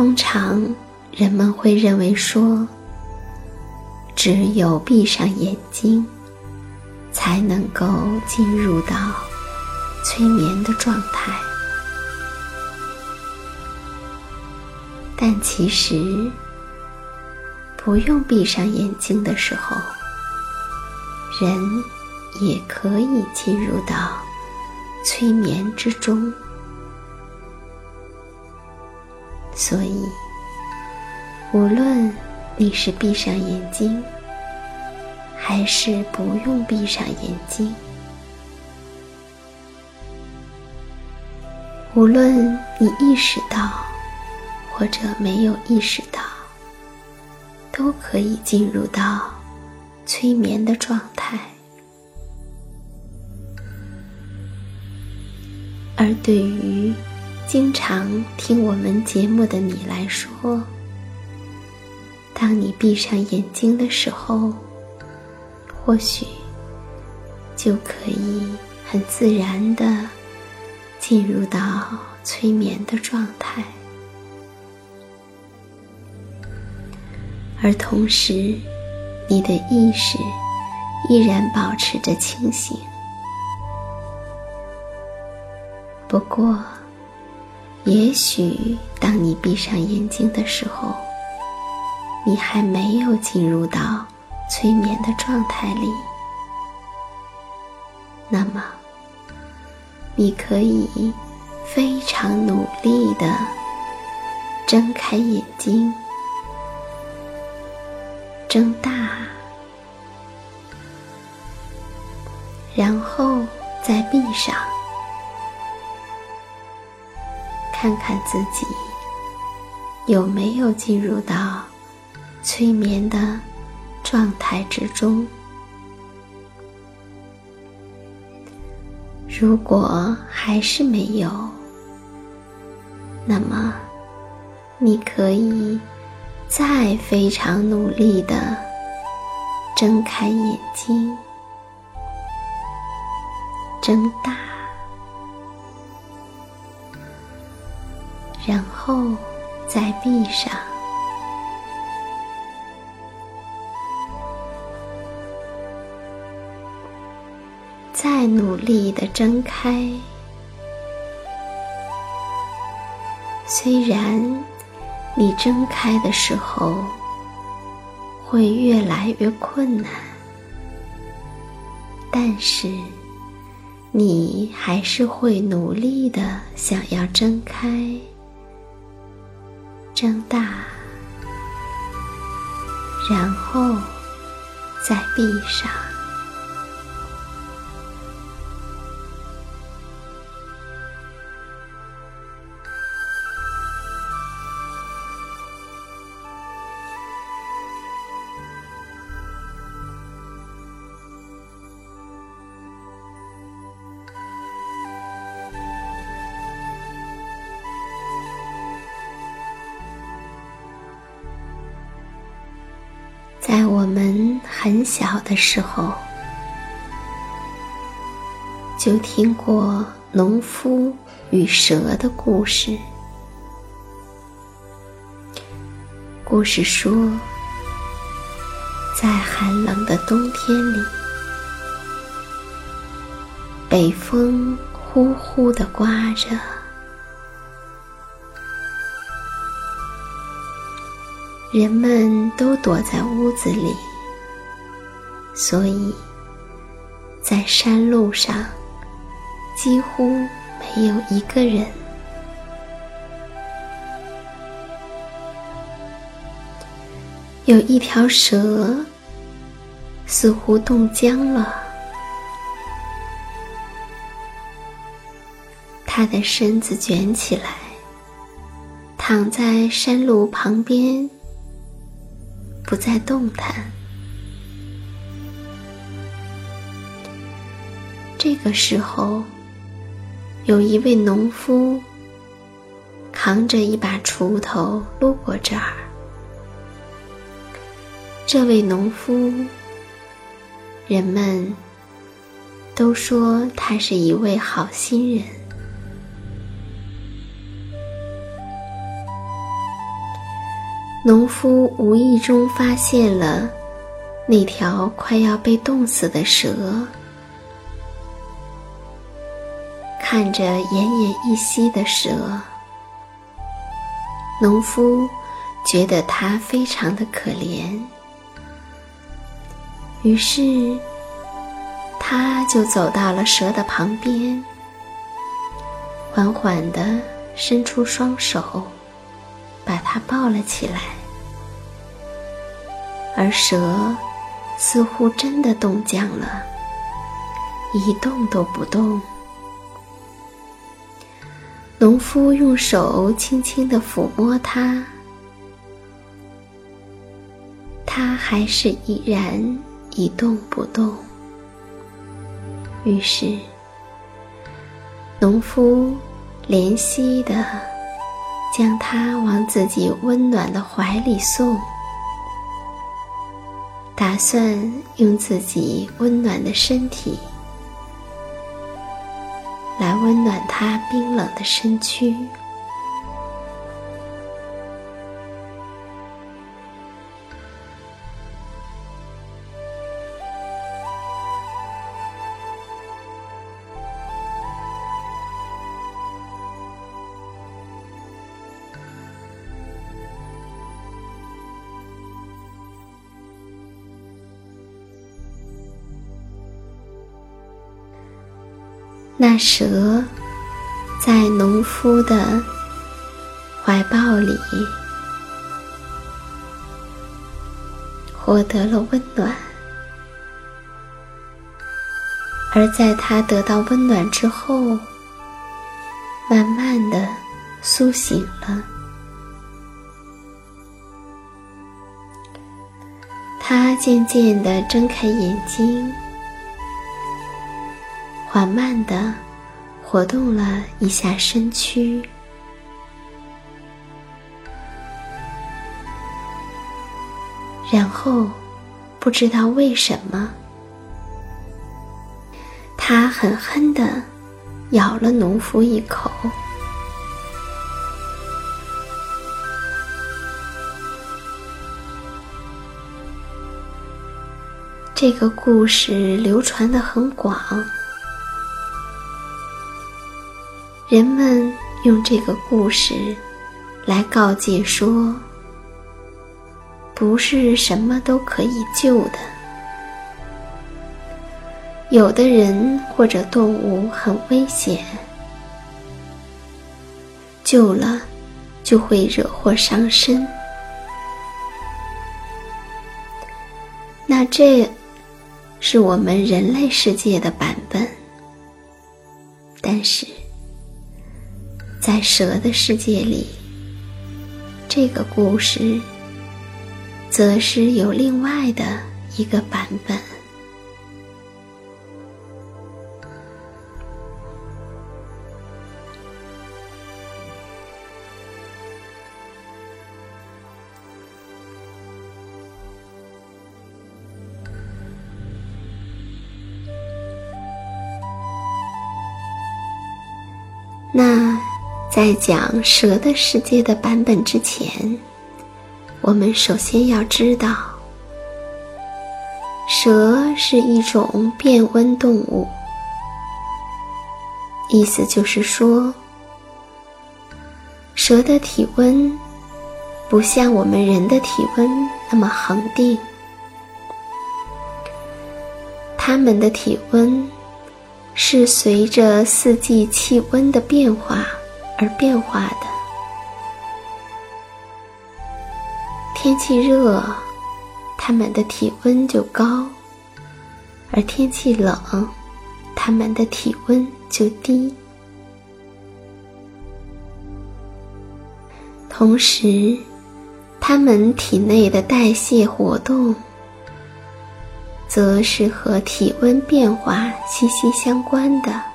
通常人们会认为说，只有闭上眼睛，才能够进入到催眠的状态。但其实，不用闭上眼睛的时候，人也可以进入到催眠之中。所以，无论你是闭上眼睛，还是不用闭上眼睛，无论你意识到或者没有意识到，都可以进入到催眠的状态。而对于经常听我们节目的你来说，当你闭上眼睛的时候，或许就可以很自然的进入到催眠的状态，而同时，你的意识依然保持着清醒。不过，也许当你闭上眼睛的时候，你还没有进入到催眠的状态里。那么，你可以非常努力的睁开眼睛，睁大，然后再闭上。看看自己有没有进入到催眠的状态之中。如果还是没有，那么你可以再非常努力的睁开眼睛，睁大。后在闭上。再努力的睁开虽然你睁开的时候会越来越困难但是你还是会努力的想要睁开。睁大，然后再闭上。小的时候，就听过农夫与蛇的故事。故事说，在寒冷的冬天里，北风呼呼的刮着。人们都躲在屋子里，所以，在山路上几乎没有一个人。有一条蛇似乎冻僵了，它的身子卷起来，躺在山路旁边。不再动弹。这个时候，有一位农夫扛着一把锄头路过这儿。这位农夫，人们都说他是一位好心人。农夫无意中发现了那条快要被冻死的蛇，看着奄奄一息的蛇，农夫觉得它非常的可怜，于是他就走到了蛇的旁边，缓缓地伸出双手。把它抱了起来，而蛇似乎真的冻僵了，一动都不动。农夫用手轻轻地抚摸它，它还是依然一动不动。于是，农夫怜惜的。将它往自己温暖的怀里送，打算用自己温暖的身体暖他冰冷的身躯。那蛇在农夫的怀抱里获得了温暖，而在他得到温暖之后，慢慢的苏醒了。他渐渐的睁开眼睛。缓慢的活动了一下身躯，然后不知道为什么，他狠狠的咬了农夫一口。这个故事流传的很广。人们用这个故事来告诫说，不是什么都可以救的。有的人或者动物很危险，救了就会惹祸上身。那这是我们人类世界的版本，但是。在蛇的世界里，这个故事则是有另外的一个版本。在讲蛇的世界的版本之前，我们首先要知道，蛇是一种变温动物，意思就是说，蛇的体温不像我们人的体温那么恒定，它们的体温是随着四季气温的变化。而变化的天气热，它们的体温就高；而天气冷，它们的体温就低。同时，它们体内的代谢活动，则是和体温变化息息相关的。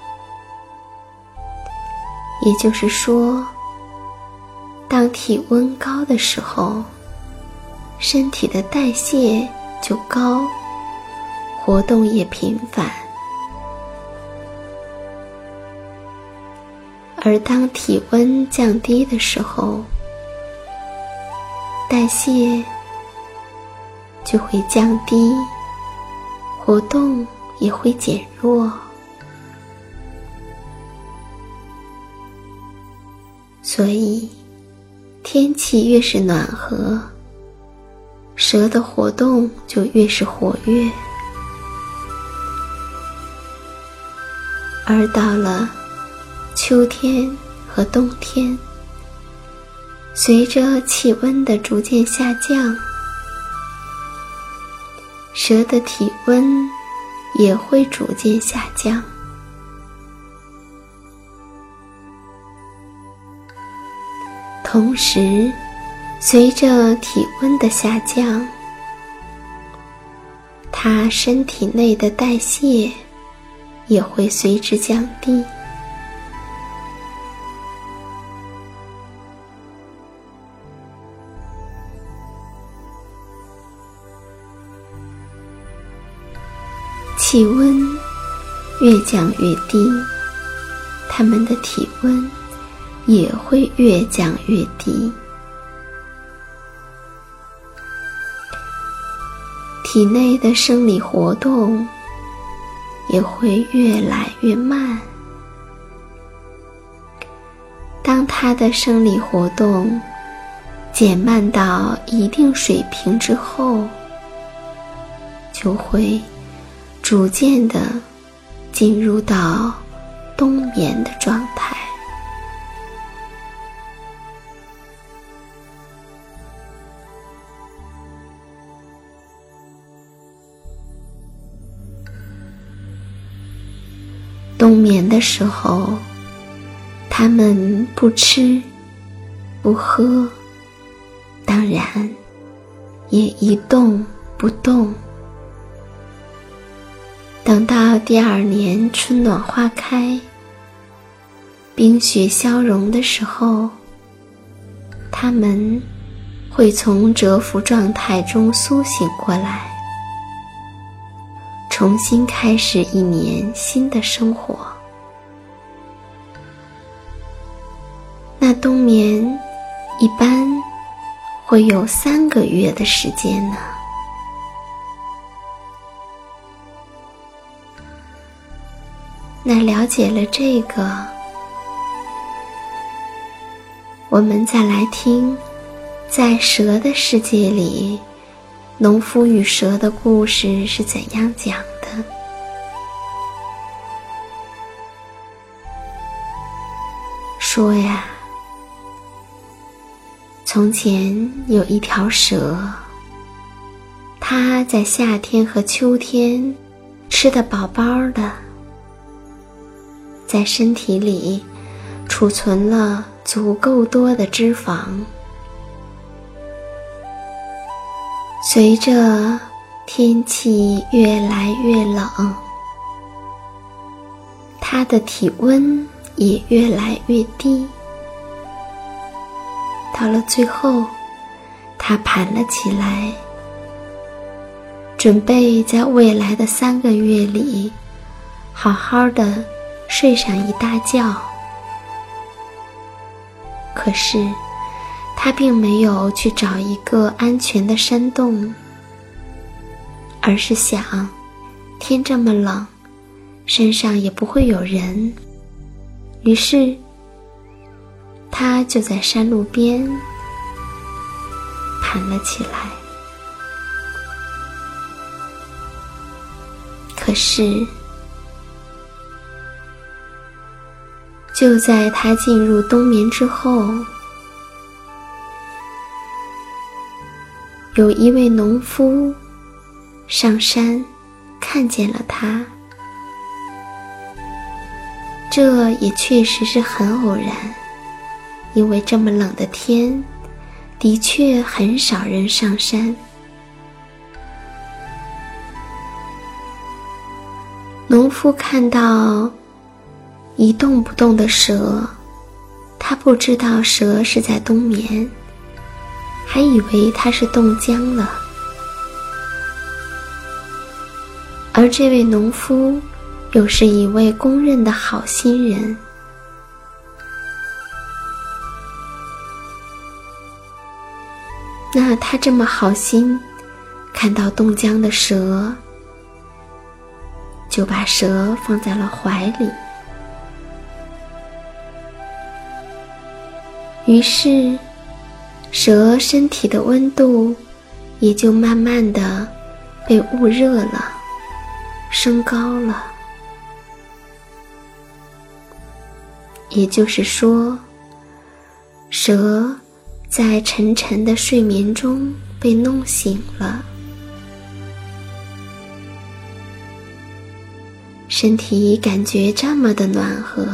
也就是说，当体温高的时候，身体的代谢就高，活动也频繁；而当体温降低的时候，代谢就会降低，活动也会减弱。所以，天气越是暖和，蛇的活动就越是活跃；而到了秋天和冬天，随着气温的逐渐下降，蛇的体温也会逐渐下降。同时，随着体温的下降，它身体内的代谢也会随之降低。气温越降越低，它们的体温。也会越降越低，体内的生理活动也会越来越慢。当它的生理活动减慢到一定水平之后，就会逐渐的进入到冬眠的状态。冬眠的时候，它们不吃不喝，当然也一动不动。等到第二年春暖花开、冰雪消融的时候，它们会从蛰伏状态中苏醒过来。重新开始一年新的生活。那冬眠一般会有三个月的时间呢。那了解了这个，我们再来听，在蛇的世界里，农夫与蛇的故事是怎样讲的？说呀，从前有一条蛇，它在夏天和秋天吃得饱饱的，在身体里储存了。足够多的脂肪，随着天气越来越冷，它的体温也越来越低。到了最后，它盘了起来，准备在未来的三个月里，好好的睡上一大觉。可是，他并没有去找一个安全的山洞，而是想，天这么冷，山上也不会有人。于是，他就在山路边盘了起来。可是，就在他进入冬眠之后，有一位农夫上山看见了他。这也确实是很偶然，因为这么冷的天，的确很少人上山。农夫看到。一动不动的蛇，他不知道蛇是在冬眠，还以为他是冻僵了。而这位农夫又是一位公认的好心人，那他这么好心，看到冻僵的蛇，就把蛇放在了怀里。于是，蛇身体的温度也就慢慢的被捂热了，升高了。也就是说，蛇在沉沉的睡眠中被弄醒了，身体感觉这么的暖和。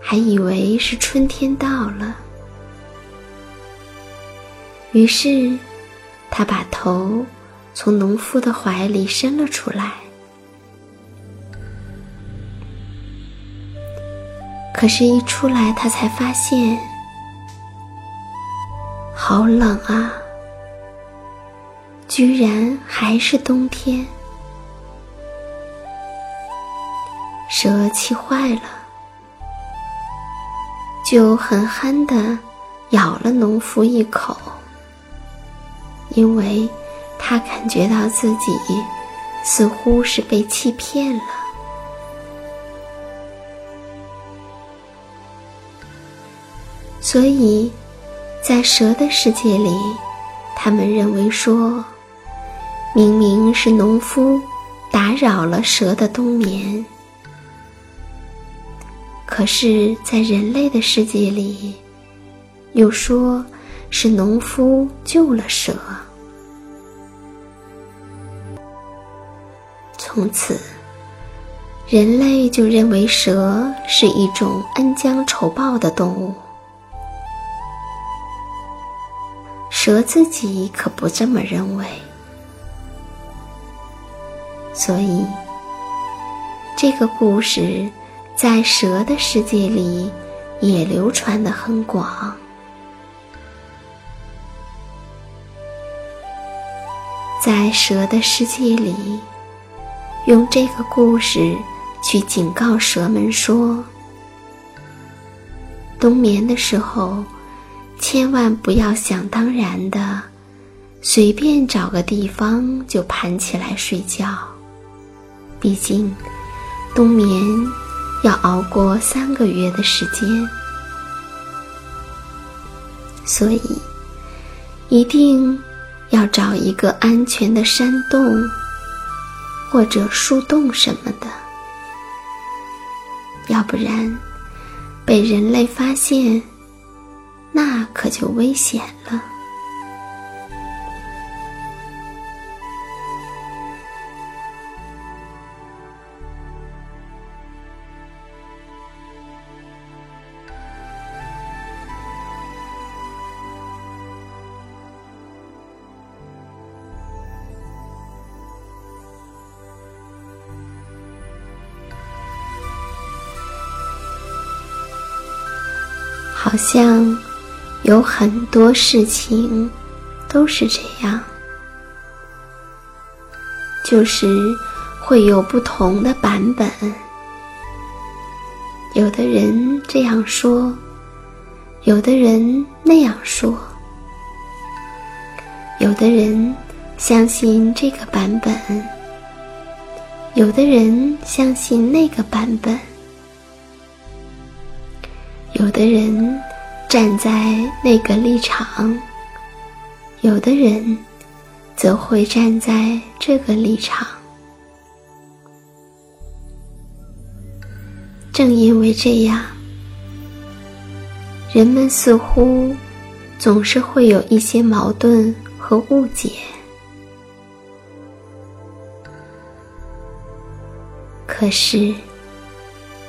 还以为是春天到了，于是他把头从农夫的怀里伸了出来。可是，一出来，他才发现好冷啊！居然还是冬天，蛇气坏了。就狠狠地咬了农夫一口，因为他感觉到自己似乎是被欺骗了。所以，在蛇的世界里，他们认为说，明明是农夫打扰了蛇的冬眠。可是，在人类的世界里，又说是农夫救了蛇。从此，人类就认为蛇是一种恩将仇报的动物。蛇自己可不这么认为，所以这个故事。在蛇的世界里，也流传的很广。在蛇的世界里，用这个故事去警告蛇们说：冬眠的时候，千万不要想当然的随便找个地方就盘起来睡觉。毕竟，冬眠。要熬过三个月的时间，所以一定要找一个安全的山洞或者树洞什么的，要不然被人类发现，那可就危险了。好像有很多事情都是这样，就是会有不同的版本。有的人这样说，有的人那样说，有的人相信这个版本，有的人相信那个版本。有的人站在那个立场，有的人则会站在这个立场。正因为这样，人们似乎总是会有一些矛盾和误解。可是。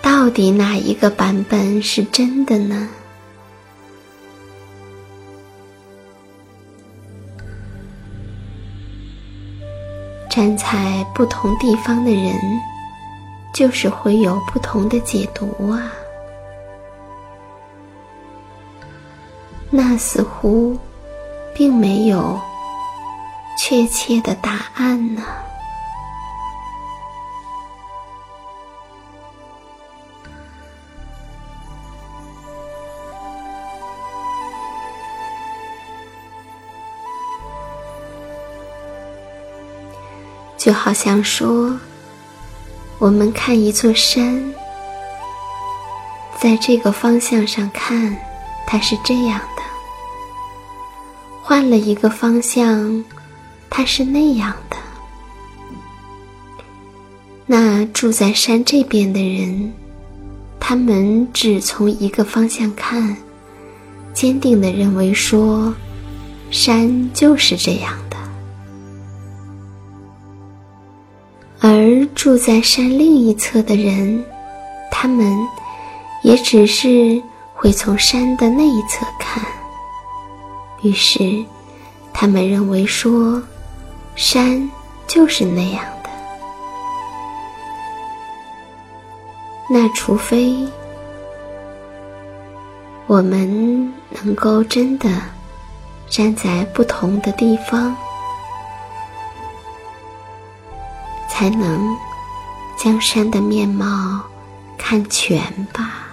到底哪一个版本是真的呢？站在不同地方的人，就是会有不同的解读啊。那似乎并没有确切的答案呢。就好像说，我们看一座山，在这个方向上看，它是这样的；换了一个方向，它是那样的。那住在山这边的人，他们只从一个方向看，坚定的认为说，山就是这样。而住在山另一侧的人，他们也只是会从山的那一侧看。于是，他们认为说，山就是那样的。那除非我们能够真的站在不同的地方。才能将山的面貌看全吧。